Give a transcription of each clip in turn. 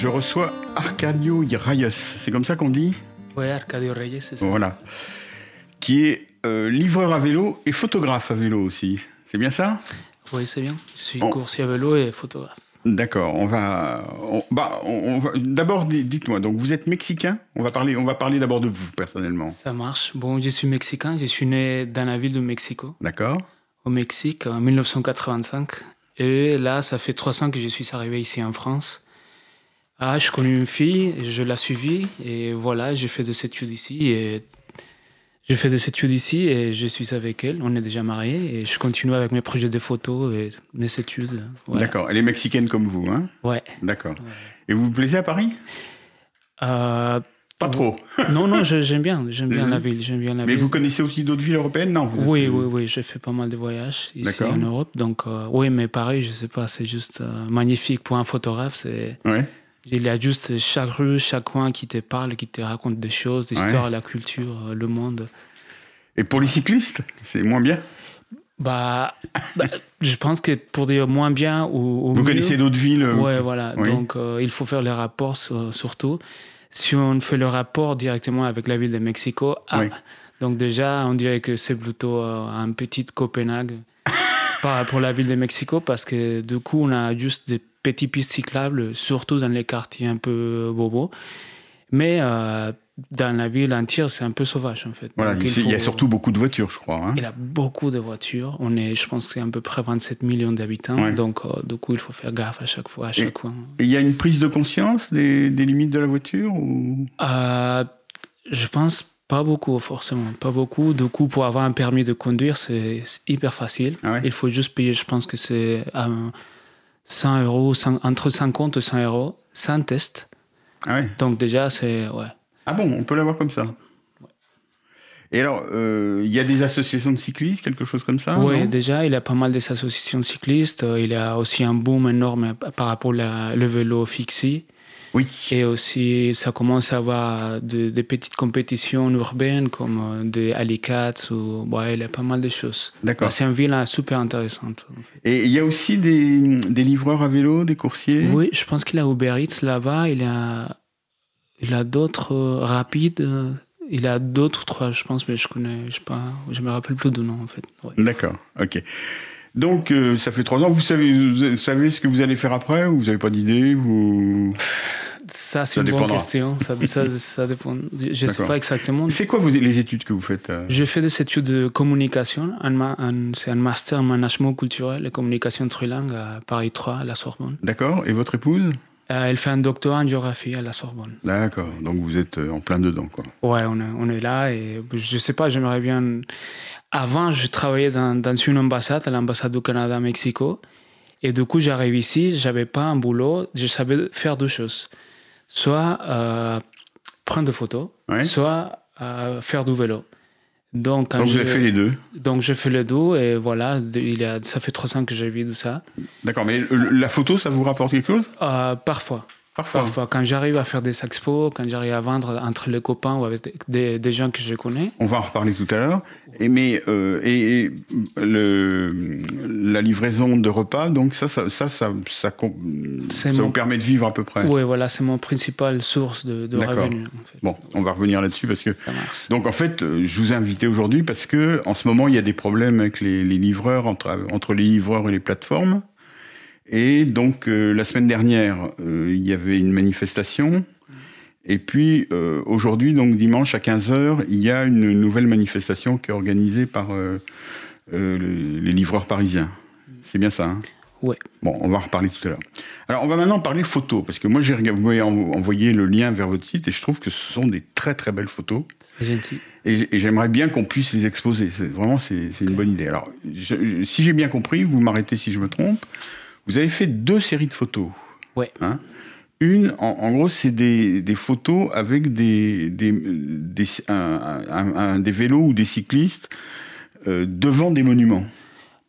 Je reçois Arcadio Reyes. C'est comme ça qu'on dit? Oui, Arcadio Reyes, c'est ça. Voilà. Qui est euh, livreur à vélo et photographe à vélo aussi. C'est bien ça? Oui, c'est bien. Je suis coursier à vélo et photographe. D'accord. On va, bah, on, va d'abord dites-moi. Donc vous êtes mexicain? On va parler, on va parler d'abord de vous personnellement. Ça marche. Bon, je suis mexicain. Je suis né dans la ville de Mexico. D'accord. Au Mexique en 1985. Et là, ça fait trois ans que je suis arrivé ici en France. Ah, je connais une fille, je l'ai suivie et voilà, j'ai fait des études ici et j'ai fait des études ici et je suis avec elle. On est déjà mariés et je continue avec mes projets de photos et mes études. D'accord. Elle est mexicaine comme vous, hein? Ouais. D'accord. Et vous vous plaisez à Paris? Euh, Pas trop. non, non, j'aime bien, j'aime bien la ville, j'aime bien la Mais ville. vous connaissez aussi d'autres villes européennes, non vous Oui, oui, oui, j'ai fait pas mal de voyages ici en Europe, donc euh, oui, mais Paris, je sais pas, c'est juste euh, magnifique pour un photographe, c'est. Ouais. Il y a juste chaque rue, chaque coin qui te parle, qui te raconte des choses, l'histoire, la culture, euh, le monde. Et pour les cyclistes, c'est moins bien? Bah, bah, je pense que pour dire moins bien ou, vous connaissez d'autres villes. Ouais, voilà. Donc il faut faire les rapports surtout si on fait le rapport directement avec la ville de Mexico, ah, donc déjà, on dirait que c'est plutôt euh, un petit Copenhague à la ville de Mexico, parce que du coup, on a juste des petits pistes cyclables, surtout dans les quartiers un peu bobos. Mais euh, dans la ville entière, c'est un peu sauvage en fait. Voilà, il, y a surtout beaucoup de voitures, je crois. Hein. Il y a beaucoup de voitures. On est, je pense, c'est à peu près 27 millions d'habitants. Donc, euh, du coup, il faut faire gaffe à chaque fois, à chaque coin. Il y a une prise de conscience des, des limites de la voiture ou... Euh, je pense pas beaucoup, forcément. Pas beaucoup. Du coup, pour avoir un permis de conduire, c'est hyper facile. Ah il faut juste payer, je pense que c'est 100 euros, entre 50 et 100 euros, sans test. Ah Donc, déjà, c'est. Ouais. Ah bon, on peut l'avoir comme ça et alors, euh, il y a des associations de cyclistes, quelque chose comme ça Oui, déjà, il y a pas mal d'associations de cyclistes. Euh, il y a aussi un boom énorme par rapport au vélo fixé. Oui. Et aussi, ça commence à avoir des petites compétitions urbaines comme euh, des Alicats ou ouais, il y a pas mal de choses. D'accord. C'est une ville super intéressante. Et il y a aussi des, des, livreurs à vélo, des coursiers? Oui, je pense qu'il y a Uber Eats là-bas. Il y a il a d'autres euh, rapides. Euh, il a d'autres trois, je pense, mais je connais, je sais pas, je me rappelle plus de nom en fait. D'accord, ok. Donc euh, ça fait trois ans. Vous savez, vous savez ce que vous allez faire après ou vous n'avez pas d'idée vous... Ça, c'est une bonne question. Ça, ça, dépend. Je ne sais pas exactement. C'est quoi les études que vous faites Je fais des études de communication. C'est un master en management culturel et communication trilingue à Paris 3, à la Sorbonne. D'accord. Et votre épouse? Euh, elle fait un doctorat en géographie à la Sorbonne. D'accord, donc vous êtes euh, en plein dedans, quoi. Ouais, on est, on est là et je sais pas, j'aimerais bien. Avant, je travaillais dans, dans une ambassade, à l'ambassade du Canada à Mexico. Et du coup, j'arrive ici, j'avais pas un boulot, je savais faire deux choses. Soit euh, prendre des photos, soit faire du vélo. Donc, vous avez fait les deux Donc, je fais les deux et voilà, il y a, ça fait trois ans que j'ai vu tout ça. D'accord, mais la photo, ça vous rapporte quelque chose? Euh, Parfois. Parfois. Quand j'arrive à faire des expos, quand j'arrive à vendre entre les copains ou avec des, des, gens que je connais. On va en reparler tout à l'heure. Et, mais, euh, et, le, la livraison de repas, donc ça, ça, ça, ça, ça, vous permet de vivre à peu près Oui, voilà, c'est mon principale source de, de revenus. Bon, on va revenir là-dessus parce que. Donc en fait, je vous ai invité aujourd'hui parce que en ce moment, il y a des problèmes avec les, les livreurs, entre, entre les livreurs et les plateformes. Et donc euh, la semaine dernière, euh, il y avait une manifestation. Et puis euh, aujourd'hui, donc dimanche à 15h, il y a une nouvelle manifestation qui est organisée par les livreurs parisiens. C'est bien ça hein? Ouais. Bon, on va en reparler tout à l'heure. Alors, on va maintenant parler photos, parce que moi, j'ai envoyé le lien vers votre site et je trouve que ce sont des très très belles photos. C'est gentil. Et, j'aimerais bien qu'on puisse les exposer. Vraiment, c'est une bonne idée. Alors, si j'ai bien compris, vous m'arrêtez si je me trompe, vous avez fait deux séries de photos. Ouais. Hein une, en, gros, c'est des, des, photos avec des, des, des, un, des vélos ou des cyclistes euh, devant des monuments.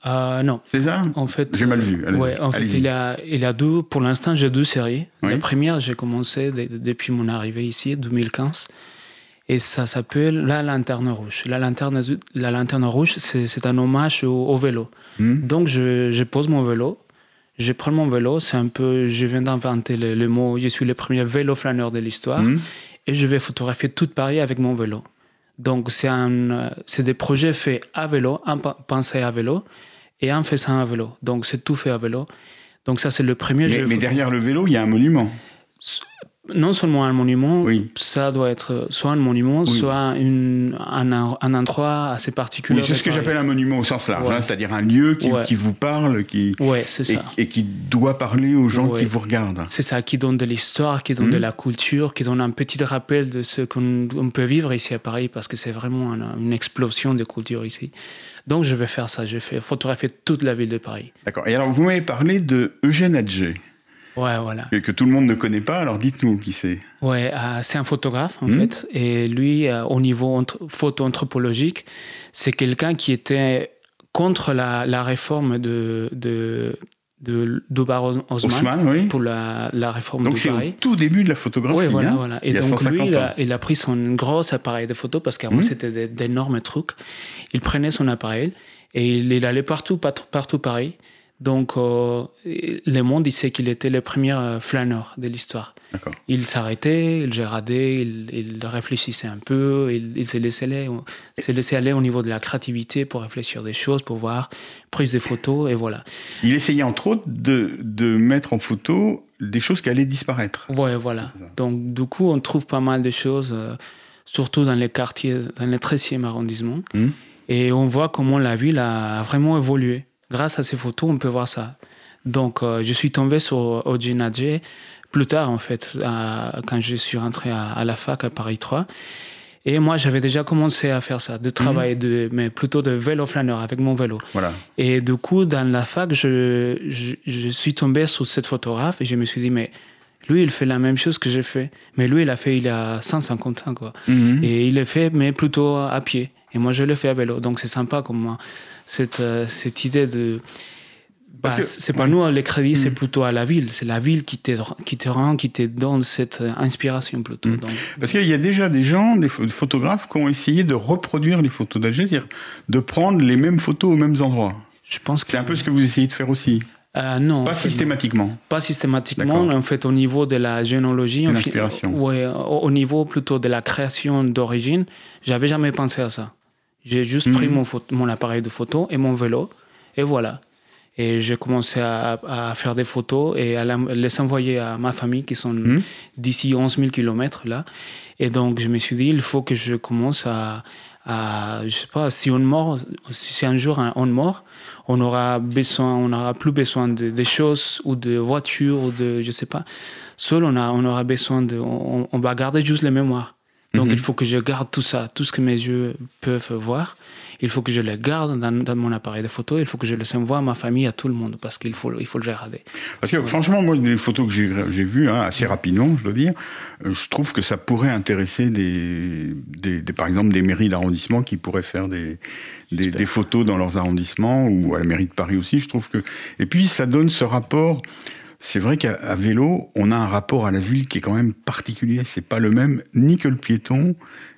Euh, non. C'est ça? En fait, j'ai mal vu. ouais, en fait, il a, il a deux. Pour l'instant, j'ai deux séries. La première, j'ai commencé depuis mon arrivée ici, 2015. Et ça s'appelle La Lanterne Rouge. La Lanterne, la lanterne Rouge, c'est un hommage au, vélo. Hmm. Donc, je, je, pose mon vélo je prends mon vélo, c'est un peu, je viens d'inventer le, mot, je suis le premier vélo flâneur de l'histoire, mhm. et je vais photographier toute Paris avec mon vélo. Donc c'est un, c'est des projets faits à vélo, pensés à vélo, et en faisant à vélo. Donc c'est tout fait à vélo. Donc ça c'est le premier. Mais, mais derrière le vélo, il y a un monument non seulement un monument, ça doit être soit un monument, soit un, un, endroit assez particulier. Oui, c'est ce que j'appelle un monument au sens large, hein, c'est-à-dire un lieu qui, qui, vous parle qui, et, qui doit parler aux gens qui vous regardent. C'est ça, qui donne de l'histoire, qui donne de hmm. la culture, qui donne un petit rappel de ce qu'on peut vivre ici à Paris, parce que c'est vraiment une explosion de culture ici. Donc je vais faire ça, je vais photographier toute la ville de Paris. D'accord. Et alors vous m'avez parlé de Eugène Adjé. Ouais, voilà. Que tout le monde ne connaît pas, alors dites-nous qui c'est. Ouais, euh, c'est un photographe en hmm. fait. Et lui, euh, au niveau photo-anthropologique, c'est quelqu'un qui était contre la, la réforme de, de, de Dubar Osman, pour la, la réforme Donc c'est au tout début de la photographie. Oui, voilà, hein. voilà. Et donc lui, il a, il a, pris son gros appareil de photo parce qu'avant hmm. c'était d'énormes trucs. Il prenait son appareil et il, il allait partout, partout, partout Paris. Donc, euh, Le Monde disait qu'il était le premier euh, flâneur de l'histoire. Il s'arrêtait, il géradait, il, réfléchissait un peu, il, s'est laissé, laissé, aller au niveau de la créativité pour réfléchir des choses, pour voir, prise des photos, et voilà. Il essayait entre autres de, de mettre en photo des choses qui allaient disparaître. Ouais, voilà. Donc, du coup, on trouve pas mal de choses, euh, surtout dans les quartiers, dans le 13e arrondissement. Hmm. Et on voit comment la ville a vraiment évolué. Grâce à ces photos, on peut voir ça. Donc, euh, je suis tombé sur Oji Nadje plus tard, en fait, quand je suis rentré à, la fac à Paris 3. Et moi, j'avais déjà commencé à faire ça, de travailler, mhm. de, mais plutôt de vélo flâneur avec mon vélo. Voilà. Et du coup, dans la fac, je, je, suis tombé sur cette photographe et je me suis dit, mais lui, il fait la même chose que j'ai fait. Mais lui, il a fait il y a 150 ans, quoi. Mhm. Et il l'a fait, mais plutôt à pied. Et moi, je le fais à vélo. Donc, c'est sympa comme moi cette, euh, cette idée de. Bah, c'est pas nous les crédits, c'est hmm. plutôt à la ville. C'est la ville qui te, qui te rend, qui te donne cette euh, inspiration plutôt. Hmm. Parce qu'il y a déjà des gens, des photographes, qui ont essayé de reproduire les photos d'Alger, c'est-à-dire de prendre les mêmes photos aux mêmes endroits. Je pense c'est un peu ce que vous essayez de faire aussi. Euh, non. Pas systématiquement. Pas systématiquement. En fait, au niveau de la généalogie, ouais, au niveau plutôt de la création d'origine, j'avais jamais pensé à ça. J'ai juste pris mhm. mon, mon appareil de photo et mon vélo, et voilà. Et j'ai commencé à, à, faire des photos et à les envoyer à ma famille qui sont mhm. d'ici 11 000 km là. Et donc, je me suis dit, il faut que je commence à, à je sais pas, si on meurt, si un jour on meurt, on aura besoin, on n'aura plus besoin de, des choses ou de voitures ou de, je sais pas. Seul, on, a, on aura besoin de, on, on va garder juste les mémoires. Donc mhm. il faut que je garde tout ça, tout ce que mes yeux peuvent voir. Il faut que je le garde dans, mon appareil de photo. Il faut que je le envoie à ma famille, à tout le monde, parce qu'il faut, il faut le garder. Parce que franchement, moi, les photos que j'ai vues, hein, assez rapidement, je dois dire, euh, je trouve que ça pourrait intéresser des, des, par exemple, des mairies d'arrondissement qui pourraient faire des, des, des, photos dans leurs arrondissements ou à la mairie de Paris aussi. Je trouve que et puis ça donne ce rapport c'est vrai qu'à vélo, on a un rapport à la ville qui est quand même particulier. C'est pas le même ni que le piéton,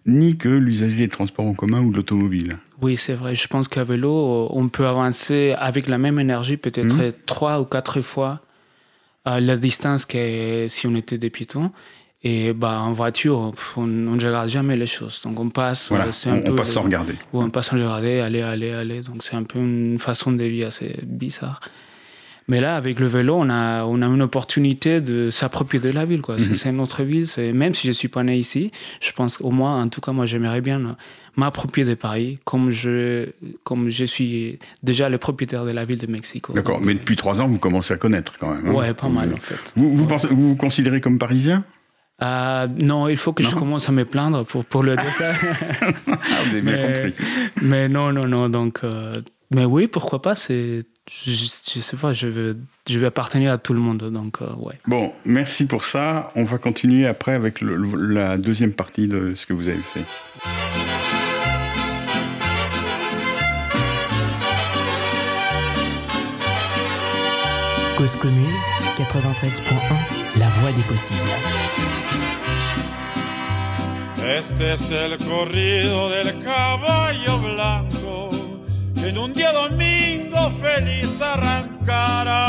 ni que l'usager des transports en commun ou de l'automobile. Oui, c'est vrai. Je pense qu'à vélo, on peut avancer avec la même énergie, peut-être mmh. trois ou quatre fois euh, la distance que si on était des piétons. Et bah, en voiture, on ne regarde jamais les choses. Donc on passe. Voilà, un on, passe sans regarder. on passe sans regarder, aller, aller, aller. Donc c'est un peu une façon de vie assez bizarre. Mais là, avec le vélo, on a, on a une opportunité de s'approprier de la ville. Quoi. Mhm. C'est notre ville. Même si je ne suis pas né ici, je pense au moins, en tout cas, moi, j'aimerais bien m'approprier de Paris comme je, comme je suis déjà le propriétaire de la ville de Mexico. D'accord, mais depuis trois ans, vous commencez à connaître quand même. Hein ouais, pas mal en fait. Vous vous, pensez, vous, vous considérez comme parisien? Euh, non, il faut que je commence à me plaindre pour, pour le dire ça. ah, vous avez bien compris. Mais non, non, non. Donc, euh, mais oui, pourquoi pas C'est je, je, sais pas, je veux, je vais appartenir à tout le monde, donc euh, ouais. Bon, merci pour ça. On va continuer après avec le, la deuxième partie de ce que vous avez fait. Cause commune 93.1, la voix des possibles. Este es el corrido del caballo blanco. en un día domingo feliz arrancará.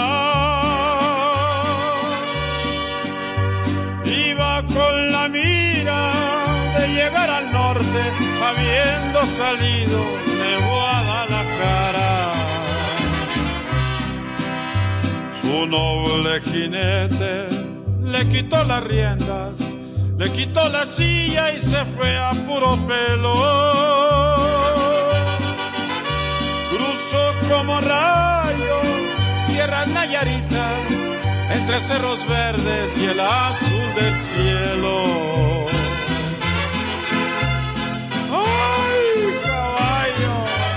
Iba con la mira de llegar al norte, habiendo salido de Guadalajara. Su noble jinete le quitó las riendas, le quitó la silla y se fue a puro pelo como rayo tierras nayaritas entre cerros verdes y el azul del cielo. ¡Ay, caballo!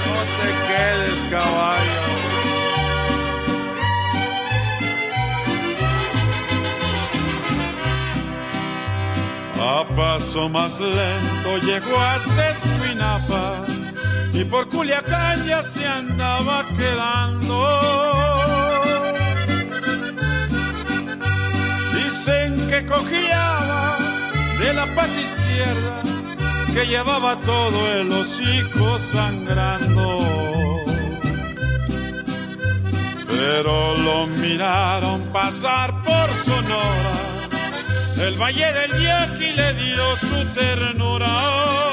No te quedes, caballo. A paso más lento llegó hasta Escuinapa y por Culiacán ya se andaba quedando. Dicen que cojeaba de la pata izquierda, que llevaba todo el hocico sangrando. Pero lo miraron pasar por Sonora, el valle del Yaqui le dio su ternura.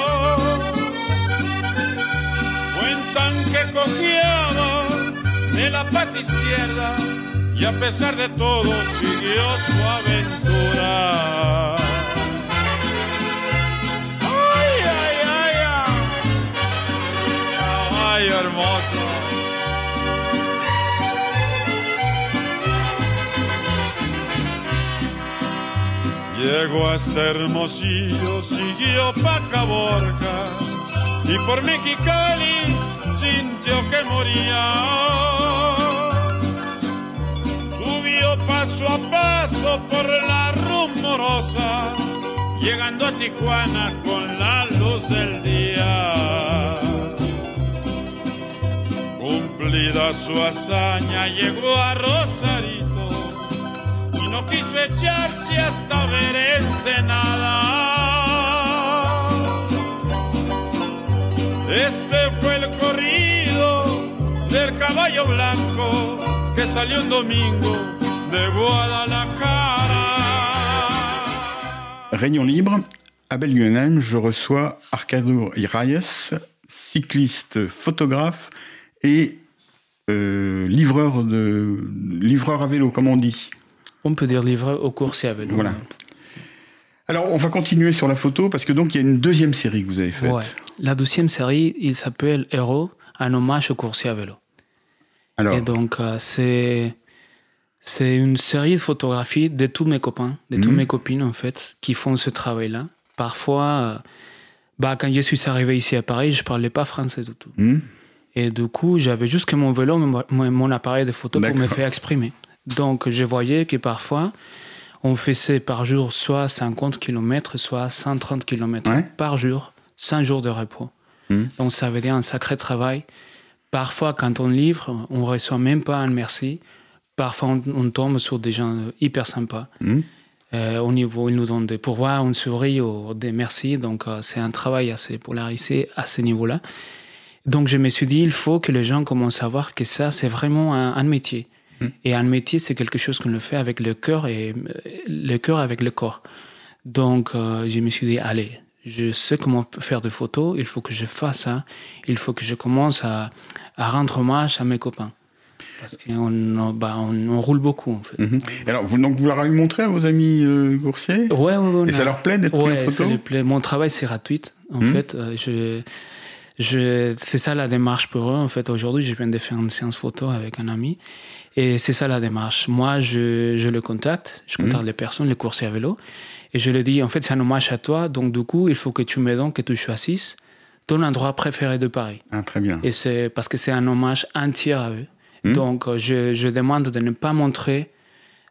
Que cojeaba de la pata izquierda y a pesar de todo siguió su aventura. Ay, ay, ay, ay, hermoso. Llegó hasta Hermosillo, siguió pa' Caborca y por Mexicali sintió que moría paso a paso por la rumorosa, llegando a Tijuana con la luz del día. Cumplida su hazaña, llegó a Rosarito y no quiso echarse hasta ver Ensenada. Este fue el corrido del caballo blanco que salió un domingo de Guadalajara. Réunion libre, à Belguenheim, je reçois Arcado Reyes, cycliste, photographe et euh, livreur, de, livreur à vélo, comme on dit. On peut dire livreur au coursier à vélo. Voilà. Alors, on va continuer sur la photo parce que donc il y a une deuxième série que vous avez faite. Ouais. La deuxième série, il s'appelle Héros, un hommage au coursier à vélo. Alors, Et donc, euh, c'est c'est une série de photographies de tous mes copains, de toutes Mhm. mes copines en fait, qui font ce travail-là. Parfois, euh, bah, quand je suis arrivé ici à Paris, je parlais pas français du tout. hmm, Et du coup, j'avais juste que mon vélo, mon, mon appareil de photo pour me faire exprimer. Donc, je voyais que parfois, on faisait par jour soit 50 km, soit 130 km Ouais. par jour, 5 jours de repos. Mhm. Donc, ça veut dire un sacré travail. Parfois, quand on livre, on reçoit même pas un merci. Parfois, on, on tombe sur des gens hyper sympas. hmm. Euh, au niveau, ils nous donnent des pourboires, une souris ou des merci. Donc, euh, c'est un travail assez polarisé à ce niveau-là. Donc, je me suis dit, il faut que les gens commencent à voir que ça, c'est vraiment un, un métier. Mm. Et un métier, c'est quelque chose qu'on le fait avec le cœur et euh, le cœur avec le corps. Donc, euh, je me suis dit, allez, je sais comment faire des photos, il faut que je fasse ça. Il faut que je commence à, à rendre hommage à mes copains. Parce qu'on bah, on, on roule beaucoup, en fait. Mhm. Alors, vous, donc, vous leur avez montré à vos amis euh, coursiers? Ouais, ouais, ouais, on Et ça a- leur plaît d'être pris en Ouais, ça photo leur plaît. Mon travail, c'est gratuit, en Mhm. fait. Euh, Je, je, c'est ça la démarche pour eux. En fait, aujourd'hui, je viens de faire une séance photo avec un ami. Et c'est ça la démarche. Moi, je, je le contacte. Je contacte les personnes, les coursiers à vélo. Et je leur dis, en fait, c'est un hommage à toi. Donc, du coup, il faut que tu me donnes, que tu choisisses ton endroit préféré de Paris. Ah, très bien. Et c'est parce que c'est un hommage entier à eux. Mhm. Donc, euh, je, je demande de ne pas montrer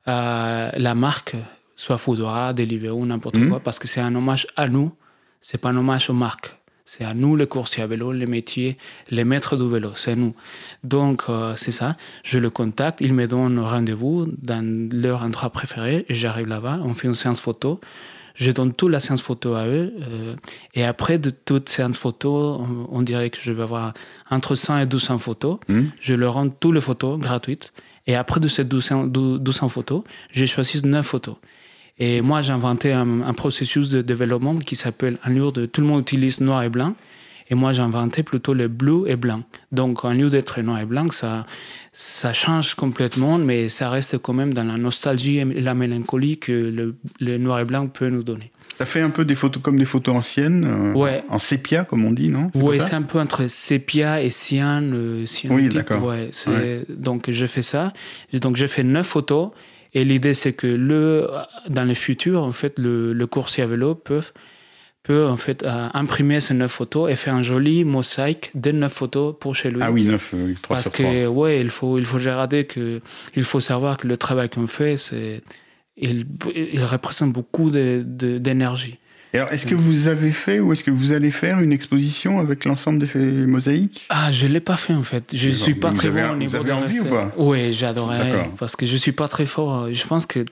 euh, la marque, soit Foodora, Deliveroo, n'importe Mhm. quoi, parce que c'est un hommage à nous. C'est pas un hommage aux marques. C'est à nous, les coursiers à vélo, les métiers, les maîtres du vélo, c'est nous. Donc, euh, c'est ça. Je le contacte, ils me donnent rendez-vous dans leur endroit préféré et j'arrive là-bas, on fait une séance photo. Je donne toute la séance photo à eux. euh, et après de toute séance photo, on, on dirait que je vais avoir entre 100 et 200 photos. Mhm. Je leur rends toutes les photos gratuites. Et après de ces 200, 200 photos, j'ai choisi 9 photos. Et moi, j'ai inventé un, processus de développement qui s'appelle, un lieu de tout le monde utilise noir et blanc. Et moi, j'ai inventé plutôt le bleu et blanc. Donc, un lieu d'être noir et blanc, ça, ça change complètement, mais ça reste quand même dans la nostalgie et la mélancolie que le, le noir et blanc peut nous donner. Ça fait un peu des photos comme des photos anciennes, euh, ouais. en sépia comme on dit, non? Oui, c'est un peu entre sépia et cyan. Euh, oui, d'accord. Ouais, Donc je fais ça. Donc je fais neuf photos et l'idée c'est que le dans le futur en fait le, le coursier à vélo peut peut en fait euh, imprimer ces neuf photos et faire un joli mosaïque de neuf photos pour chez lui. Ah oui, neuf, oui, trois Parce que ouais, il faut il faut regarder que il faut savoir que le travail qu'on fait c'est il, il, représente beaucoup d'énergie. Alors, est-ce que vous avez fait ou est-ce que vous allez faire une exposition avec l'ensemble de ces mosaïques? Ah, je l'ai pas fait en fait. Je ne suis pas très bon au niveau vous avez envie ou pas? Oui, j'adorerais parce que je suis pas très fort. Je pense que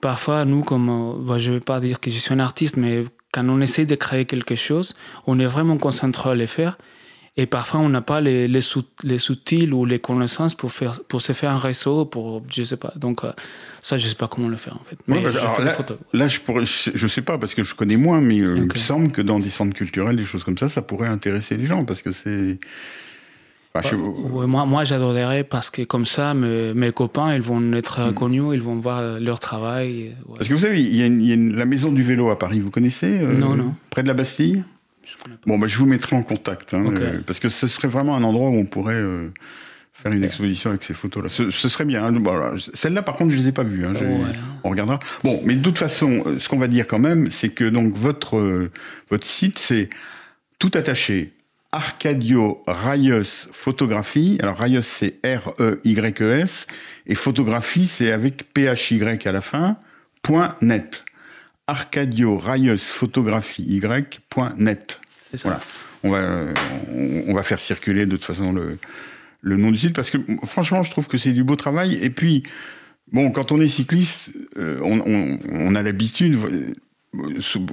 parfois nous, comme je bah, je vais pas dire que je suis un artiste, mais quand on essaie de créer quelque chose, on est vraiment concentré à le faire. Et parfois, on n'a pas les, les, les outils ou les connaissances pour, faire, pour se faire un réseau, pour, je sais pas. Donc, euh, ça, je sais pas comment le faire, en fait. Mais bah, là, là, je pourrais, je sais pas, parce que je connais moins, mais euh, il me semble que dans des centres culturels, des choses comme ça, ça pourrait intéresser les gens, parce que c'est... Bah, moi, moi j'adorerais parce que comme ça, mes, mes copains, ils vont être hmm. connus, ils vont voir leur travail. Parce que vous savez, il y a, il y a la maison du vélo à Paris, vous connaissez euh, Non, non. Près de la Bastille? Bon, bah, je vous mettrai en contact, hein, euh, parce que ce serait vraiment un endroit où on pourrait euh, faire une exposition avec ces photos-là. Ce, serait bien. Hein, Celles-là, par contre, je les ai pas vues. Hein, On regardera. Bon, mais de toute façon, euh, ce qu'on va dire quand même, c'est que donc votre votre site, c'est tout attaché. Arcadio Rayos Photographie. Alors Rayos, c'est R-E-Y-E-S. Et photographie, c'est avec P-H-Y à la fin, point net arcadio y.net. C'est ça. On va, on, va faire circuler de toute façon le, le nom du site parce que franchement, je trouve que c'est du beau travail. Et puis, bon, quand on est cycliste, euh, on, on, a l'habitude,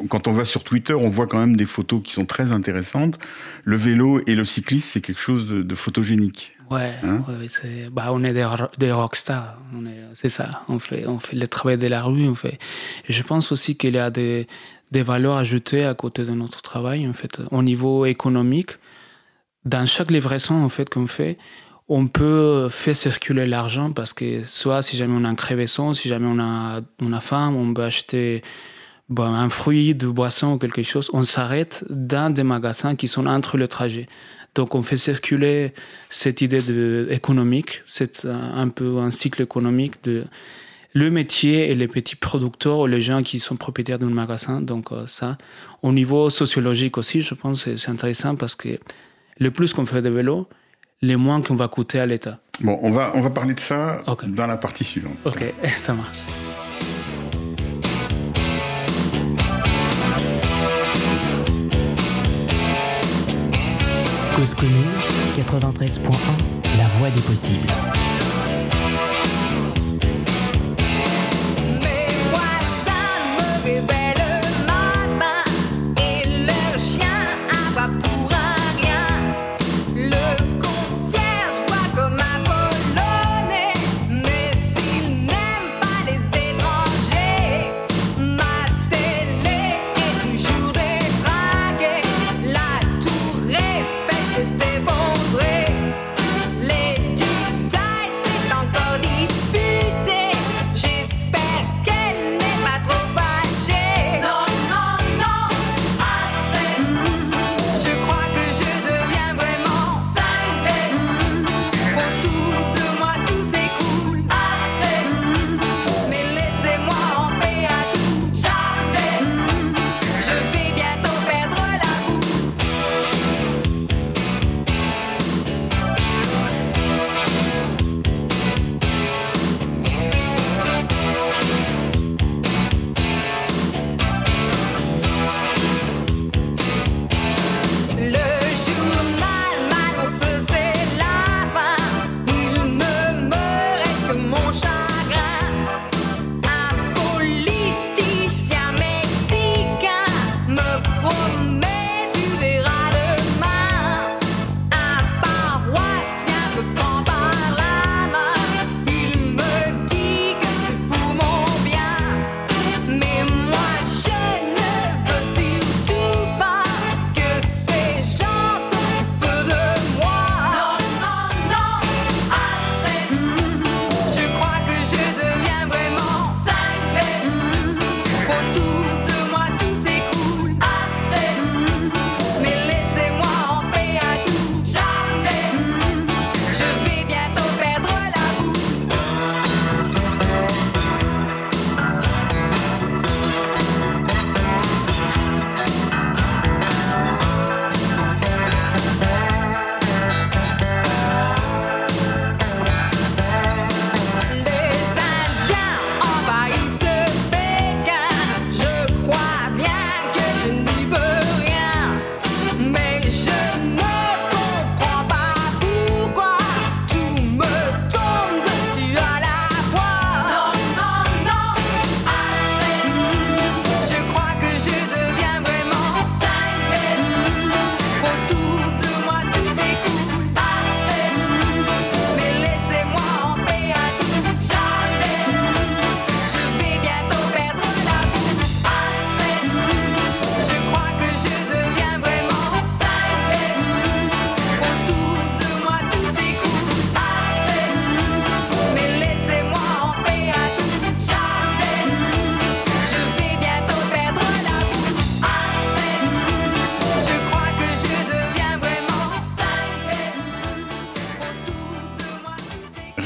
quand on va sur Twitter, on voit quand même des photos qui sont très intéressantes. Le vélo et le cycliste, c'est quelque chose de, photogénique. Ouais, hein bah, on est des, des rockstars. c'est ça. On fait, on fait le travail de la rue. On fait. Et je pense aussi qu'il y a des, des valeurs ajoutées à côté de notre travail, en fait, au niveau économique. Dans chaque livraison, en fait, qu'on fait, on peut faire circuler l'argent parce que soit si jamais on a un crevaison, si jamais on a, on a faim, on peut acheter bon, un fruit, de boisson ou quelque chose, on s'arrête dans des magasins qui sont entre le trajet. Donc on fait circuler cette idée de économique, c'est un peu un cycle économique de le métier et les petits producteurs ou les gens qui sont propriétaires d'un magasin. Donc euh, ça, au niveau sociologique aussi, je pense que c'est intéressant parce que le plus qu'on fait de vélo, le moins qu'on va coûter à l'État. Bon, on va, on va parler de ça dans la partie suivante. Ok, ça marche. 93.1, la voie des possibles.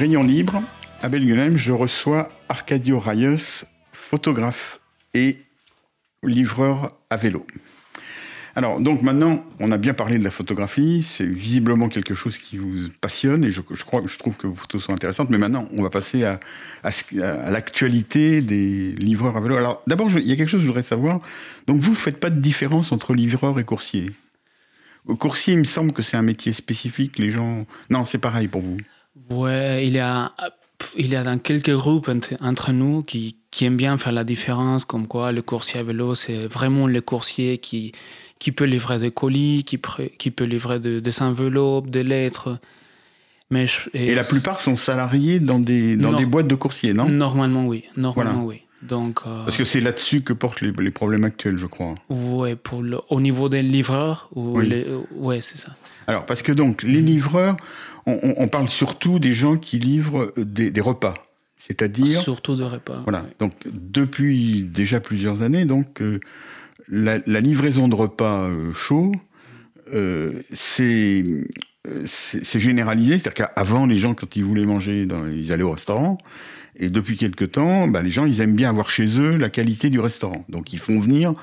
Rayon libre, à Belguenem, je reçois Arcadio Rayos, photographe et livreur à vélo. Alors, donc maintenant, on a bien parlé de la photographie, c'est visiblement quelque chose qui vous passionne et je, crois, je trouve que vos photos sont intéressantes, mais maintenant, on va passer à, à, l'actualité des livreurs à vélo. Alors, d'abord, il y a quelque chose que je voudrais savoir. Donc, vous ne faites pas de différence entre livreur et coursier? Coursier, il me semble que c'est un métier spécifique, les gens... Non, c'est pareil pour vous. Ouais, il y a, il y a dans quelques groupes entre, nous qui, qui aiment bien faire la différence, comme quoi le coursier à vélo, c'est vraiment le coursier qui qui peut livrer des colis, qui, qui peut livrer des enveloppes, des lettres. Mais et, la plupart sont salariés dans des, dans des boîtes de coursiers, non? Normalement, oui. Normalement, oui. Donc, euh, Parce que c'est là-dessus que portent les, les, problèmes actuels, je crois. Oui, pour au niveau des livreurs. Ou oui, ouais, c'est ça. Alors, parce que donc, les livreurs, on, on, parle surtout des gens qui livrent des, des repas. C'est-à-dire. Surtout des repas. Voilà. Donc, depuis déjà plusieurs années, donc. Euh, la, livraison de repas euh, chauds, euh, c'est généralisé. C'est-à-dire qu'avant, les gens, quand ils voulaient manger, ils allaient au restaurant. Et depuis quelque temps, bah, les gens, ils aiment bien avoir chez eux la qualité du restaurant. Donc, ils font venir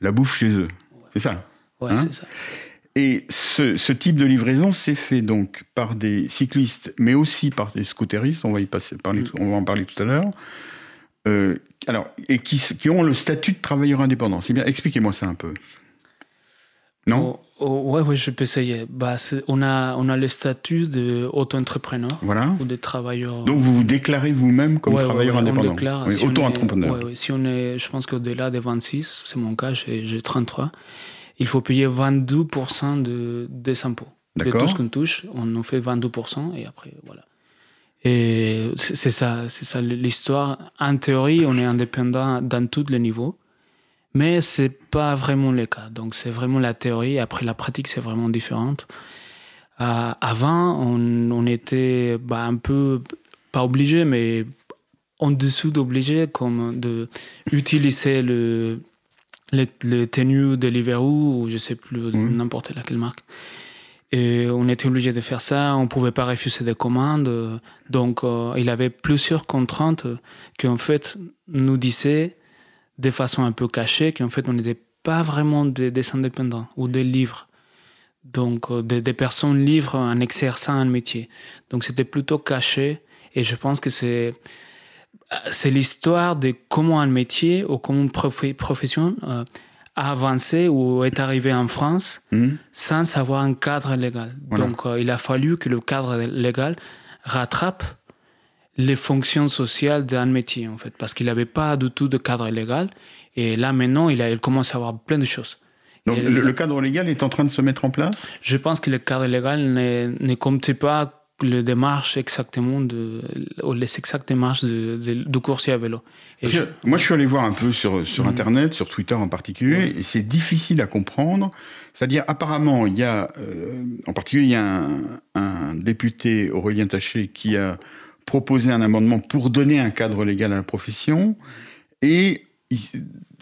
la bouffe chez eux. C'est ça Ouais, hein c'est ça. Et ce, type de livraison s'est fait donc par des cyclistes, mais aussi par des scooteristes. On va y passer, parler, mm. on va en parler tout à l'heure. Euh, alors, et qui, qui, ont le statut de travailleur indépendant. C'est bien. Expliquez-moi ça un peu. Non? Oh, oh, Ouais, ouais, je peux essayer. Bah, on, a, on a le statut d'auto-entrepreneur voilà. ou de travailleur. Donc vous vous déclarez vous-même comme travailleur indépendant Auto-entrepreneur. Oui, si on est, je pense qu'au-delà des 26, c'est mon cas, j'ai 33, il faut payer 22% de, des impôts. De tout ce qu'on touche, on en fait 22% et après, voilà. Et c'est ça, c'est ça l'histoire. En théorie, on est indépendant dans tous les niveaux, mais c'est pas vraiment le cas. Donc c'est vraiment la théorie. Après la pratique, c'est vraiment différente. Euh, avant, on, on était bah, un peu pas obligé, mais en dessous d'obligé, comme de utiliser le le, le tenue Deliveroo ou je sais plus n'importe laquelle marque. Et on était obligé de faire ça, on ne pouvait pas refuser des commandes. Donc, euh, il avait plusieurs contraintes qui, en fait, nous disaient de façon un peu cachée qu'en fait, on n'était pas vraiment des, indépendants ou des livres. Donc, euh, des, des, personnes libres en exerçant un métier. Donc, c'était plutôt caché. Et je pense que c'est c'est l'histoire de comment un métier ou comment une profession euh, a avancé ou est arrivé en France hmm. sans avoir un cadre légal. Donc, euh, il a fallu que le cadre légal rattrape les fonctions sociales d'un métier, en fait, parce qu'il n'avait pas du tout de cadre légal. Et là, maintenant, il, a, il commence à avoir plein de choses. Donc, le, cadre légal est en train de se mettre en place? Je pense que le cadre légal ne, ne comptait pas le démarche exactement de les exactes démarches de, de, coursier à vélo. Moi, je suis allé voir un peu sur sur mm. internet, sur Twitter en particulier, et c'est difficile à comprendre. C'est-à-dire, apparemment, il y a, euh, en particulier, il y a un, un, député Aurélien Taché qui a proposé un amendement pour donner un cadre légal à la profession, et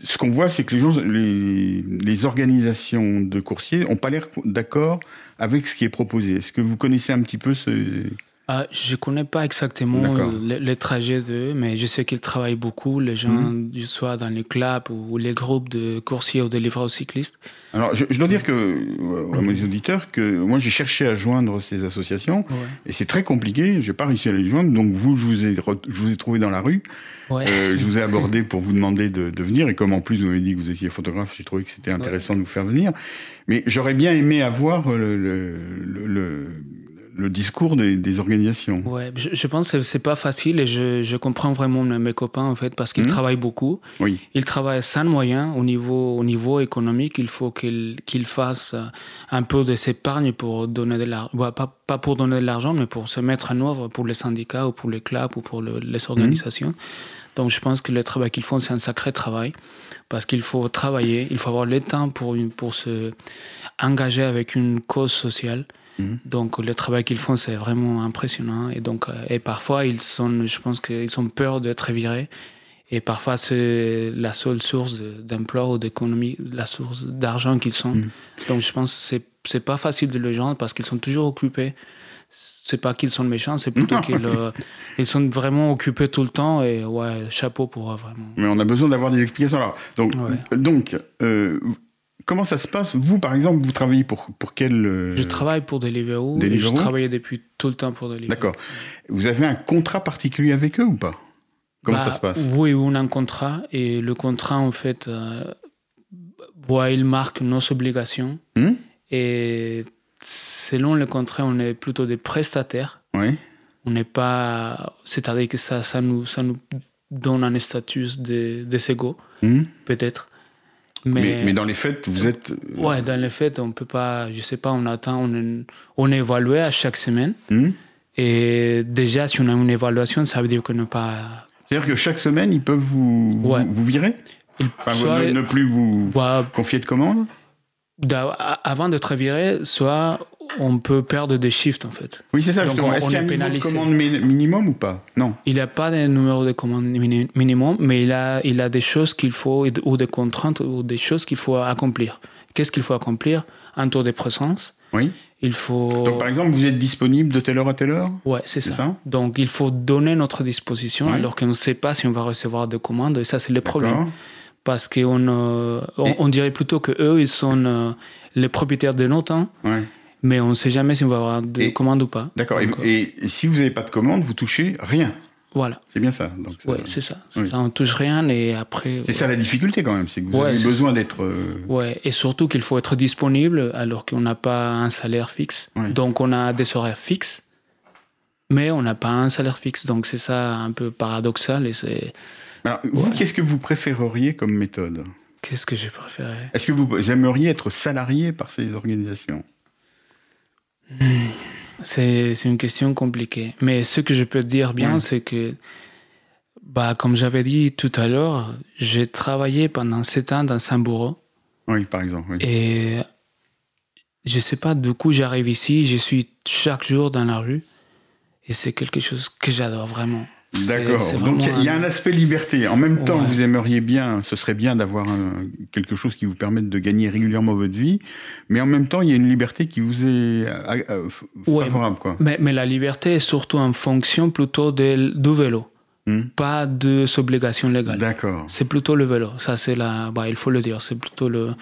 ce qu'on voit, c'est que les, gens, les, les, organisations de coursiers n'ont pas l'air d'accord avec ce qui est proposé. Est-ce que vous connaissez un petit peu ce... Ah, je ne connais pas exactement les, trajets d'eux, mais je sais qu'ils travaillent beaucoup, les gens, mhm. soit dans les clubs ou les groupes de coursiers ou de livreurs cyclistes. Alors, je, dois dire que, euh, à mes auditeurs, que moi j'ai cherché à joindre ces associations, et c'est très compliqué, je n'ai pas réussi à les joindre, donc vous, je vous ai, je vous ai trouvé dans la rue, euh, je vous ai abordé pour vous demander de, de, venir, et comme en plus vous m'avez dit que vous étiez photographe, j'ai trouvé que c'était intéressant de vous faire venir. Mais j'aurais bien aimé avoir le, le, le le discours des, organisations. Ouais, je, pense que c'est pas facile et je, je, comprends vraiment mes copains en fait parce qu'ils hmm. travaillent beaucoup. Oui. Ils travaillent sans moyens au niveau au niveau économique. Il faut qu'ils qu'ils fassent un peu de s'épargne pour donner de l'argent, bah, pas, pas pour donner de l'argent, mais pour se mettre en œuvre pour les syndicats ou pour les clubs ou pour les organisations. Donc je pense que le travail qu'ils font c'est un sacré travail parce qu'il faut travailler, il faut avoir le temps pour pour se engager avec une cause sociale. Mhm. Donc le travail qu'ils font, c'est vraiment impressionnant. Et donc, euh, et parfois, ils sont, je pense qu'ils ont peur d'être virés. Et parfois, c'est la seule source d'emploi ou d'économie, la source d'argent qu'ils sont. Mhm. Donc, je pense que c'est, pas facile de les joindre parce qu'ils sont toujours occupés c'est pas qu'ils sont méchants, c'est plutôt qu'ils euh, ils sont vraiment occupés tout le temps et ouais, chapeau pour eux, vraiment. Mais on a besoin d'avoir des explications. Alors, donc, donc euh, comment ça se passe Vous, par exemple, vous travaillez pour, pour quel. Euh, je travaille pour Deliveroo, Deliveroo et je travaillais depuis tout le temps pour Deliveroo. D'accord. Vous avez un contrat particulier avec eux ou pas Comment ça bah, se passe Oui, on a un contrat et le contrat, en fait, il marque nos obligations. Hmm et selon le contrat, on est plutôt des prestataires. Oui. On n'est pas. C'est-à-dire que ça, ça, nous, ça nous donne un statut de, des égaux, hmm. peut-être. Mais, mais, dans les faits, vous êtes. Euh, ouais, dans les faits, on peut pas. Je sais pas, on attend, on est, on est évalué à chaque semaine. Hmm? Et déjà, si on a une évaluation, ça veut dire qu'on n'est pas. C'est-à-dire que chaque semaine, ils peuvent vous, vous, virer enfin, ne, plus vous confier de commandes avant d'être viré, soit on peut perdre des shifts en fait. Oui, c'est ça, justement. Est-ce qu'il y a un niveau de commande minimum ou pas? Non. Il n'y a pas de numéro de commande minimum, mais il a, il a des choses qu'il faut, ou des contraintes, ou des choses qu'il faut accomplir. Qu'est-ce qu'il faut accomplir? Un tour de présence. Oui. Il faut... Donc, par exemple, vous êtes disponible de telle heure à telle heure? Ouais, c'est ça. Donc, il faut donner notre disposition alors qu'on ne sait pas si on va recevoir des commandes, et ça, c'est le problème parce qu'on euh, on, dirait plutôt que eux ils sont euh, les propriétaires de nos temps. Mais on ne sait jamais si on va avoir des commandes ou pas. D'accord. Et, euh, si vous n'avez pas de commande, vous touchez rien. Voilà. C'est bien ça. Oui, c'est ça. ça. On touche rien et après. C'est ça la difficulté quand même, c'est que vous avez besoin d'être. Ouais, et surtout qu'il faut être disponible alors qu'on n'a pas un salaire fixe. Donc on a des horaires fixes, mais on n'a pas un salaire fixe. Donc c'est ça un peu paradoxal et c'est alors, vous, qu'est-ce que vous préféreriez comme méthode? Qu'est-ce que j'ai préféré? Est-ce que vous aimeriez être salarié par ces organisations? C'est une question compliquée. Mais ce que je peux dire bien, c'est que, bah, comme j'avais dit tout à l'heure, j'ai travaillé pendant sept ans dans un bureau. Oui, par exemple. Oui. Et je sais pas, du coup, j'arrive ici, je suis chaque jour dans la rue. Et c'est quelque chose que j'adore vraiment. D'accord. Donc il y a un aspect liberté. En même temps, vous aimeriez bien, ce serait bien d'avoir quelque chose qui vous permette de gagner régulièrement votre vie, mais en même temps, il y a une liberté qui vous est euh, euh, favorable. quoi. Mais, mais, la liberté est surtout en fonction plutôt de, du vélo. Hmm. Pas de obligations légales. D'accord. C'est plutôt le vélo. Ça, c'est la. Bah, il faut le dire. C'est plutôt le.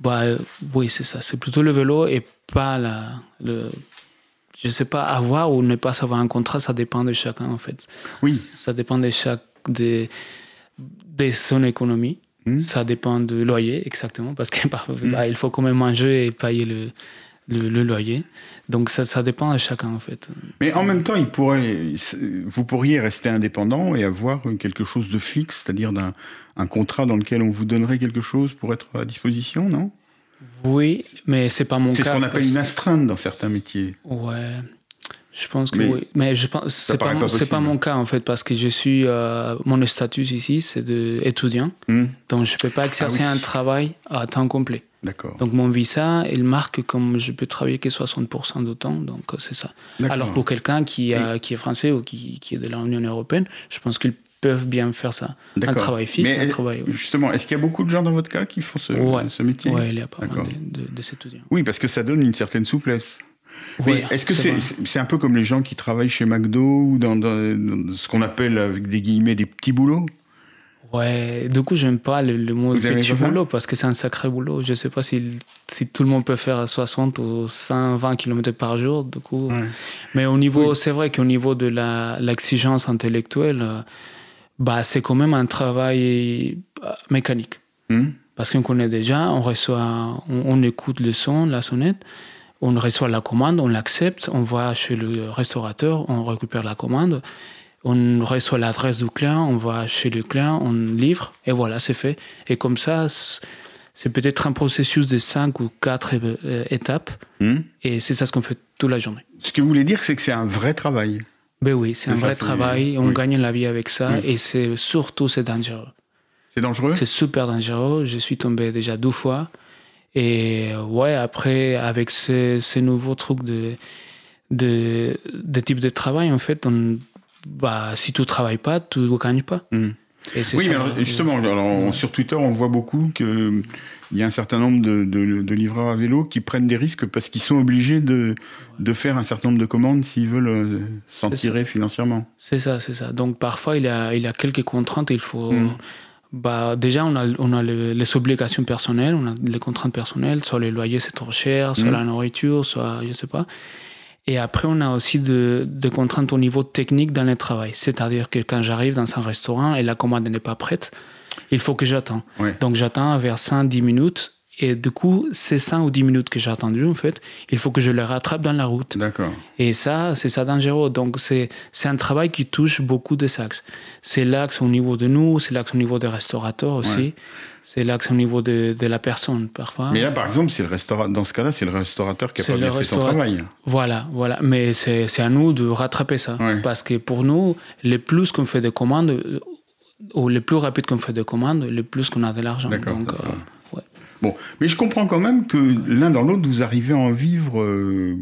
Bah, oui, c'est ça. C'est plutôt le vélo et pas la, le, je sais pas, avoir ou ne pas avoir un contrat, ça dépend de chacun en fait. Oui. Ça dépend de chaque de, de son économie. Hmm. Ça dépend du loyer exactement parce qu'il hmm. bah, faut quand même manger et payer le, le, loyer. Donc ça, ça, dépend de chacun en fait. Mais en même temps, il pourrait, vous pourriez rester indépendant et avoir quelque chose de fixe, c'est-à-dire d'un un contrat dans lequel on vous donnerait quelque chose pour être à disposition, non? Oui, mais c'est pas mon cas. C'est ce qu'on appelle une astreinte dans certains métiers. Ouais. Je pense que oui. Mais je pense c'est pas, pas mon cas en fait parce que je suis euh, mon statut ici c'est d'étudiant. Hmm. Donc je peux pas exercer ah un travail à temps complet. D'accord. Donc mon visa, il marque comme je peux travailler que 60% de temps, donc euh, c'est ça. Alors pour quelqu'un qui, qui est français ou qui, qui est de l'Union européenne, je pense qu'il peuvent bien faire ça. Un travail fixe, un travail. Justement, est-ce qu'il y a beaucoup de gens dans votre cas qui font ce, ce métier Oui, il y a pas mal de, de, étudiants. Oui, parce que ça donne une certaine souplesse. Mais est-ce que c'est c'est un peu comme les gens qui travaillent chez McDo ou dans, ce qu'on appelle avec des guillemets des petits boulots Ouais, du coup, j'aime pas le, mot petit boulot parce que c'est un sacré boulot. Je sais pas si, si tout le monde peut faire 60 ou 120 km par jour, du coup. Mais au niveau, c'est vrai qu'au niveau de l'exigence intellectuelle, euh, bah, c'est quand même un travail euh, mécanique. Hmm. Parce qu'on connaît déjà, on reçoit, on, écoute le son, la sonnette, on reçoit la commande, on l'accepte, on va chez le restaurateur, on récupère la commande, on reçoit l'adresse du client, on va chez le client, on livre, et voilà, c'est fait. Et comme ça, c'est peut-être un processus de 5 ou 4 euh, étapes, hmm. et c'est ça ce qu'on fait toute la journée. Ce que vous voulez dire, c'est que c'est un vrai travail. Ben oui, c'est un vrai travail. On gagne la vie avec ça. Et c'est surtout, c'est dangereux. C'est dangereux? C'est super dangereux. Je suis tombé déjà deux fois. Et ouais, après, avec ces, ces nouveaux trucs de, de, de type de travail, en fait, on, bah, si tu ne travailles pas, tu ne gagnes pas. Hmm. oui, justement, alors, sur Twitter, on voit beaucoup que il y a un certain nombre de, de, livreurs à vélo qui prennent des risques parce qu'ils sont obligés de, de faire un certain nombre de commandes s'ils veulent euh, s'en tirer financièrement. C'est ça, c'est ça. Donc parfois, il y a, il y a quelques contraintes. Il faut. Hmm. Bah, déjà, on a, on a les, obligations personnelles, on a les contraintes personnelles, soit les loyers c'est trop cher, soit hmm. la nourriture, soit je sais pas. Et après, on a aussi des de contraintes au niveau technique dans le travail. C'est-à-dire que quand j'arrive dans un restaurant et la commande n'est pas prête, il faut que j'attends. Donc j'attends vers 5 10 minutes. Et du coup, ces 5 ou 10 minutes que j'ai attendu, en fait, il faut que je les rattrape dans la route. D'accord. Et ça, c'est ça dangereux. Donc, c'est un travail qui touche beaucoup des axes. C'est l'axe au niveau de nous, c'est l'axe au niveau des restaurateurs aussi. C'est l'axe au niveau de, de, la personne, parfois. Mais là, par exemple, c'est le restaurateur, dans ce cas-là, c'est le restaurateur qui a pas bien fait son travail. Voilà, voilà. Mais c'est à nous de rattraper ça. Parce que pour nous, les plus qu'on fait de commandes, ou le plus rapide qu'on fait de commandes, le plus qu'on a de l'argent. D'accord. Euh, bon, mais je comprends quand même que l'un dans l'autre, vous arrivez à en vivre euh,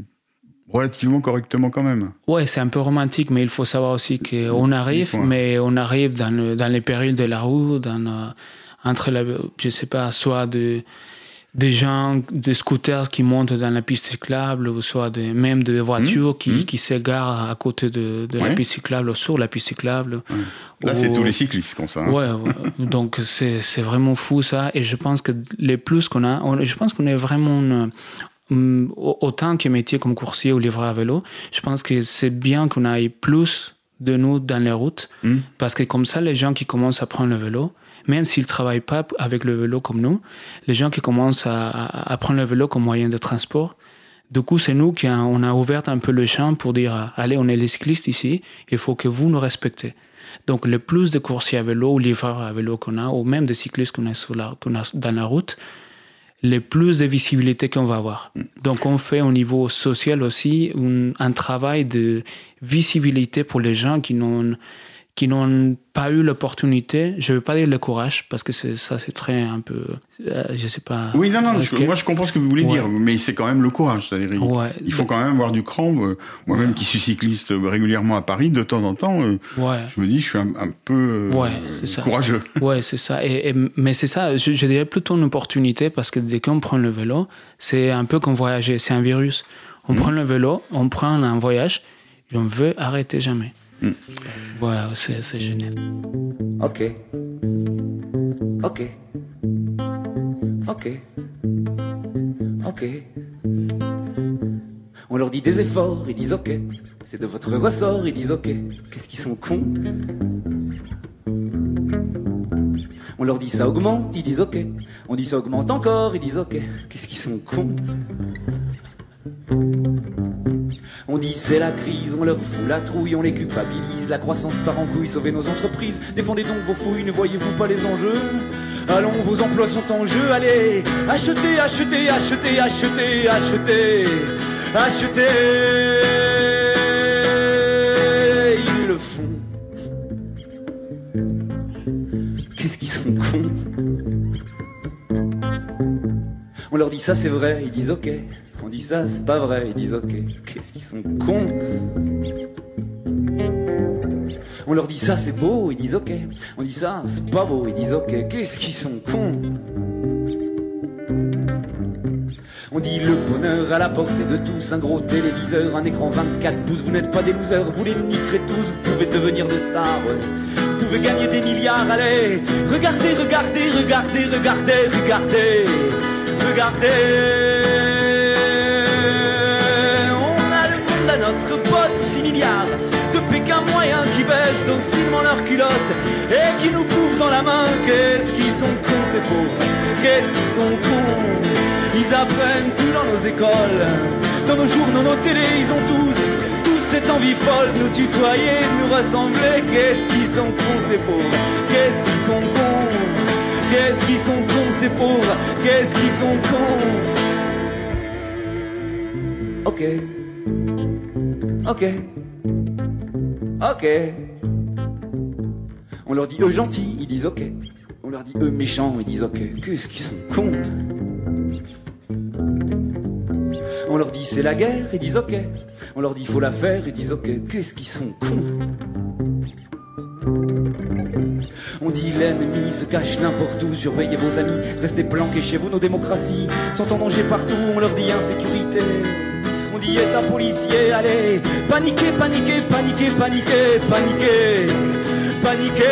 relativement correctement quand même. Ouais, c'est un peu romantique, mais il faut savoir aussi qu'on arrive, mais on arrive dans, dans les périls de la roue, dans, euh, entre, la, je sais pas, soit de des gens, des scooters qui montent dans la piste cyclable, ou soit des, même des voitures mmh. qui, mmh. qui s'égarent à côté de, de la piste cyclable, ou sur la piste cyclable. Là, c'est tous les cyclistes comme ça. Hein. Ouais, donc c'est vraiment fou ça. Et je pense que les plus qu'on a, je pense qu'on est vraiment euh, autant que métier comme coursier ou livreur à vélo, je pense que c'est bien qu'on aille plus de nous dans les routes, mmh. parce que comme ça, les gens qui commencent à prendre le vélo, même s'ils ne travaillent pas avec le vélo comme nous, les gens qui commencent à, prendre le vélo comme moyen de transport, du coup, c'est nous qui a, on a ouvert un peu le champ pour dire allez, on est les cyclistes ici, il faut que vous nous respectez. Donc, le plus de coursiers à vélo ou livreurs à vélo qu'on a, ou même des cyclistes qu'on a, a dans la route, le plus de visibilité qu'on va avoir. Donc, on fait au niveau social aussi un travail de visibilité pour les gens qui n'ont qui n'ont pas eu l'opportunité, je ne veux pas dire le courage, parce que ça, c'est très un peu, euh, je sais pas. Oui, non, non, moi je comprends ce que vous voulez dire, mais c'est quand même le courage. C'est-à-dire, il, faut quand même avoir du cran. Euh, moi-même qui suis cycliste régulièrement à Paris, de temps en temps, euh, je me dis, je suis un, peu courageux. Ouais, c'est ça. Et, mais c'est ça, je, je, dirais plutôt une opportunité, parce que dès qu'on prend le vélo, c'est un peu comme voyager, c'est un virus. On mmh. prend le vélo, on prend un voyage, et on veut arrêter jamais. Mm. Ouais, c'est génial. Ok. Ok. Ok. Ok. On leur dit des efforts, ils disent ok. C'est de votre ressort, ils disent ok. Qu'est-ce qu'ils sont cons? On leur dit ça augmente, ils disent ok. On dit ça augmente encore, ils disent ok. Qu'est-ce qu'ils sont cons? On dit c'est la crise, on leur fout la trouille, on les culpabilise. La croissance part en couille, sauvez nos entreprises. Défendez donc vos fouilles, ne voyez-vous pas les enjeux? Allons, vos emplois sont en jeu, allez Achetez, achetez, achetez, achetez, achetez, achetez Ils le font. Qu'est-ce qu'ils sont cons? On leur dit ça c'est vrai, ils disent ok. On dit ça, c'est pas vrai. Ils disent ok, qu'est-ce qu'ils sont cons. On leur dit ça, c'est beau. Ils disent ok. On dit ça, c'est pas beau. Ils disent ok, qu'est-ce qu'ils sont cons. On dit le bonheur à la portée de tous, un gros téléviseur, un écran 24 pouces, vous n'êtes pas des losers, vous les niquerez tous, vous pouvez devenir des stars, gagner des milliards, allez, regardez, regardez, regardez, regardez, regardez, regardez. notre pote 6 milliards de Pékin moyen qui baissent docilement leurs culottes et qui nous bouffent dans la main. Qu'est-ce qu'ils sont cons ces pauvres? Qu'est-ce qu'ils sont cons? Ils apprennent tout dans nos écoles, dans nos journaux, nos télés, ils ont tous cette envie folle de nous tutoyer, de nous ressembler. Qu'est-ce qu'ils sont cons ces pauvres? Qu'est-ce qu'ils sont cons? Qu'est-ce qu'ils sont cons ces pauvres? Qu'est-ce qu'ils sont cons? Ok. Ok. Ok. On leur dit eux gentils, ils disent ok. On leur dit eux méchants, ils disent ok. Qu'est-ce qu'ils sont cons? On leur dit c'est la guerre, ils disent ok. On leur dit faut la faire, ils disent ok. Qu'est-ce qu'ils sont cons? On dit l'ennemi se cache n'importe où, surveillez vos amis, restez planqués chez vous, nos démocraties sont en danger partout, on leur dit insécurité. On dit état policier, allez, paniquez, paniquez, paniquez, paniquez, paniquez, paniquez.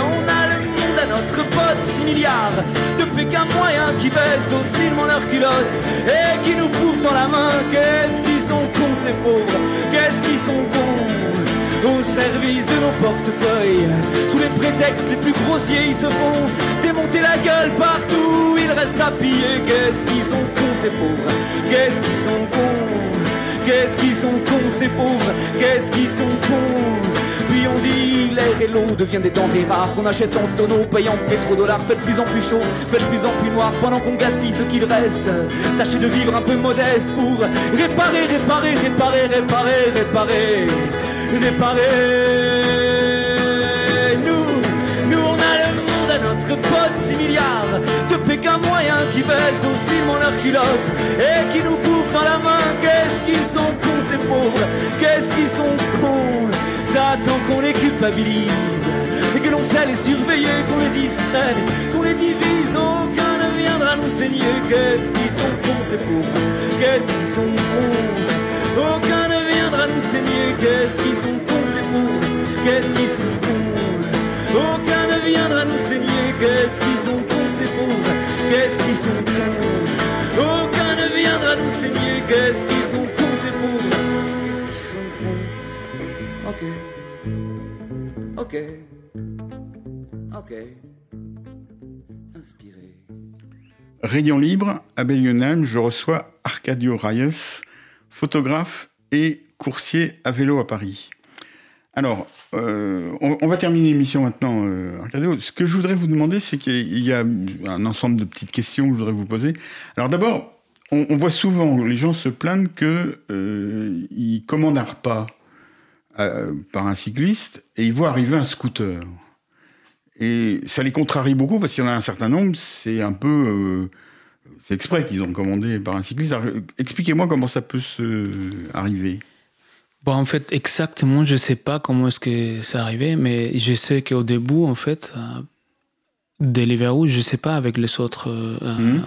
On a le monde à notre pote, 6 milliards de Pékin moyens qui baissent docilement leurs culottes et qui nous bouffent dans la main. Qu'est-ce qu'ils sont cons ces pauvres, qu'est-ce qu'ils sont cons? Au service de nos portefeuilles. Sous les prétextes les plus grossiers, ils se font démonter la gueule partout. Ils restent à piller. Qu'est-ce qu'ils sont cons, ces pauvres? Qu'est-ce qu'ils sont cons? Qu'est-ce qu'ils sont cons, ces pauvres? Qu'est-ce qu'ils sont cons? On dit l'air et l'eau deviennent des denrées rares qu'on achète en tonneaux, payant pétrodollars. Faites plus en plus chaud, faites plus en plus noir pendant qu'on gaspille ce qu'il reste. Tâchez de vivre un peu modeste pour réparer, réparer, réparer, réparer, réparer réparer. Nous, nous on a le monde à notre pote, 6 milliards de Pékin moyens qui baissent docilement leurs culottes et qui nous bouffent dans la main. Qu'est-ce qu'ils sont cons ces pauvres, qu'est-ce qu'ils sont cons? Ça attend qu'on les culpabilise et que l'on sait les surveiller, qu'on les distrait, qu'on les divise. Aucun ne viendra nous saigner. Qu'est-ce qu'ils sont cons ces pauvres, qu'est-ce qu'ils sont cons? Aucun ne viendra nous saigner. Qu'est-ce qu'ils sont cons ces pauvres? Qu'est-ce qu'ils sont cons? Aucun ne viendra nous saigner. Qu'est-ce qu'ils sont cons ces pauvres? Qu'est-ce qu'ils sont cons? Aucun ne viendra nous saigner. Qu'est-ce qu'ils sont cons ces pauvres? Ok. Ok. Ok. Inspiré. Rayon libre, à Bellionheim, je reçois Arcadio Reyes, photographe et coursier à vélo à Paris. Alors, euh, on, va terminer l'émission maintenant, euh, Arcadio. Ce que je voudrais vous demander, c'est qu'il y a un ensemble de petites questions que je voudrais vous poser. Alors d'abord, on, voit souvent les gens se plaindre que euh, commandent un repas euh, par un cycliste et ils voient arriver un scooter. Et ça les contrarie beaucoup parce qu'il y en a un certain nombre, c'est un peu euh, c'est exprès qu'ils ont commandé par un cycliste. Expliquez-moi comment ça peut se arriver. Bon, en fait, exactement, je sais pas comment est-ce que c'est arrivé, mais je sais qu'au début, en fait, euh, Deliveroo, je sais pas avec les autres euh, euh,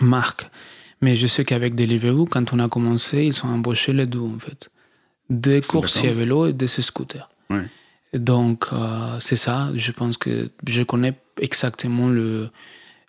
marques, mais je sais qu'avec Deliveroo, quand on a commencé, ils ont embauché les deux, en fait. Des coursiers à vélo et des scooters. Ouais. Donc, euh, c'est ça. Je pense que je connais exactement le,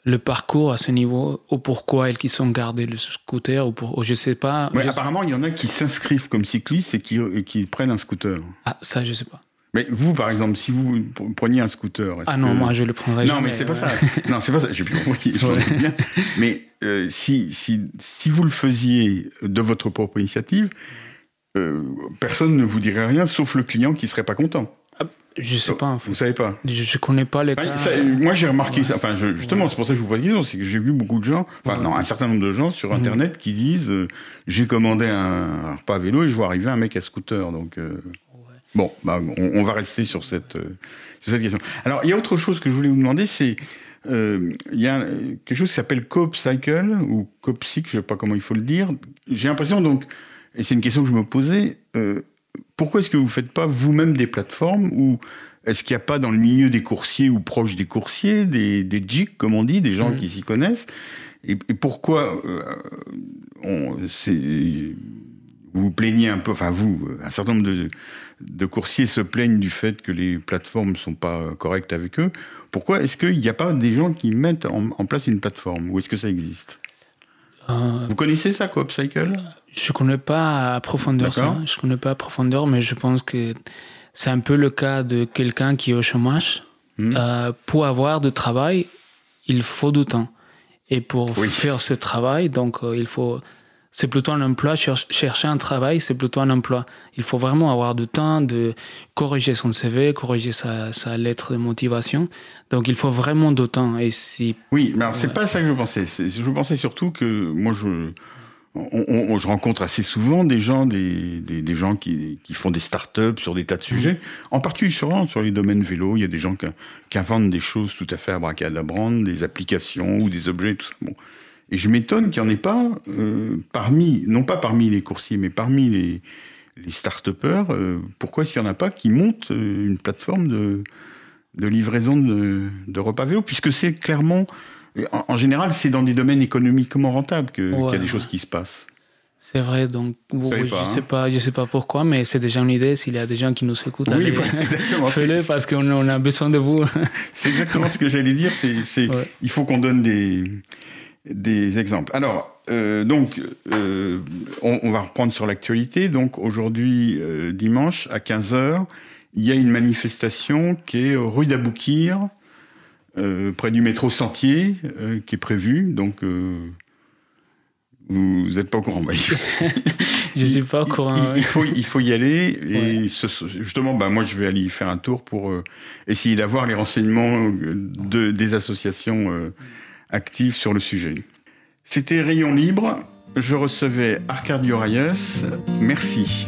le parcours à ce niveau, ou pourquoi ils sont gardés le scooter, ou, pour, ou je sais pas. Ouais, Je- apparemment, il y en a qui s'inscrivent comme cyclistes et qui, et qui prennent un scooter. Ah, ça, je sais pas. Mais vous, par exemple, si vous preniez un scooter. Ah non, que- moi, je le prendrais Non, jamais, mais c'est pas ça. Non, c'est pas ça. J'ai bien compris. je bien. Mais euh, si, si, si vous le faisiez de votre propre initiative, euh, personne ne vous dirait rien, sauf le client qui serait pas content. Je sais pas, en fait. Vous savez pas. Je, je connais pas les cas. ça, moi, j'ai remarqué ça. Enfin, je- justement, c'est pour ça que je vous pose la question. C'est que j'ai vu beaucoup de gens, enfin, non, un certain nombre de gens sur Mhm. Internet qui disent euh, j'ai commandé un, un repas à vélo et je vois arriver un mec à scooter. Donc, euh, bon, bah, on, on va rester sur cette, euh, sur cette question. Alors, il y a autre chose que je voulais vous demander, c'est il y a quelque chose qui s'appelle Coop Cycle ou Coop Cycle, je sais pas comment il faut le dire. J'ai l'impression donc, et c'est une question que je me posais. euh, pourquoi est-ce que vous faites pas vous-même des plateformes ou est-ce qu'il n'y a pas dans le milieu des coursiers ou proches des coursiers des, des jigs, comme on dit, des gens qui s'y connaissent et, et pourquoi euh, on, vous vous plaignez un peu, enfin vous, un certain nombre de, de coursiers se plaignent du fait que les plateformes ne sont pas correctes avec eux. Pourquoi est-ce qu'il n'y a pas des gens qui mettent en, en place une plateforme Ou est-ce que ça existe? Vous connaissez ça, quoi, Upcycle? Je connais pas à profondeur ça. Je connais pas à profondeur, mais je pense que c'est un peu le cas de quelqu'un qui est au chômage. Mhm. Euh, pour avoir du travail, il faut du temps. Et pour Oui. faire ce travail, donc euh, il faut. C'est plutôt un emploi. cher- chercher un travail, c'est plutôt un emploi. Il faut vraiment avoir du temps de corriger son CV, corriger sa, sa lettre de motivation. Donc il faut vraiment du temps. Et si Oui, mais alors c'est pas ça que je pensais. Je pensais surtout que moi, je, on- on- je rencontre assez souvent des gens, des, des, des gens qui, qui font des startups sur des tas de sujets, en particulier sur, les domaines vélo. Il y a des gens qui, qui inventent des choses tout à fait abracadabrantes, des applications ou des objets, tout ça. Bon. Et je m'étonne qu'il n'y en ait pas euh, parmi, non pas parmi les coursiers, mais parmi les, les start-upers, pourquoi est-ce qu'il n'y en a pas qui montent une plateforme de, de livraison de, de repas vélo Puisque c'est clairement, en, général, c'est dans des domaines économiquement rentables qu'il y a des choses qui se passent. C'est vrai, donc je ne sais, hein. pas, je sais pas pourquoi, mais c'est déjà une idée. S'il y a des gens qui nous écoutent, oui, faites-le parce qu'on a besoin de vous. c'est exactement ce que j'allais dire. C'est, Il faut qu'on donne des, des exemples. Alors, euh, donc, euh, on, va reprendre sur l'actualité. Donc, aujourd'hui, euh, dimanche, à 15h, il y a une manifestation qui est rue d'Aboukir, près du métro Sentier, qui est prévue. Donc, vous n'êtes pas au courant. Bah, je ne suis pas au courant. Il, faut, il faut y aller. Et justement, bah, moi, je vais aller y faire un tour pour euh, essayer d'avoir les renseignements de, des associations actives sur le sujet. C'était Rayon Libre. Je recevais Arcadio Reyes. Merci.